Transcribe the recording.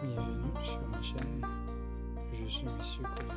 Bienvenue sur ma chaîne. Je suis Monsieur Colia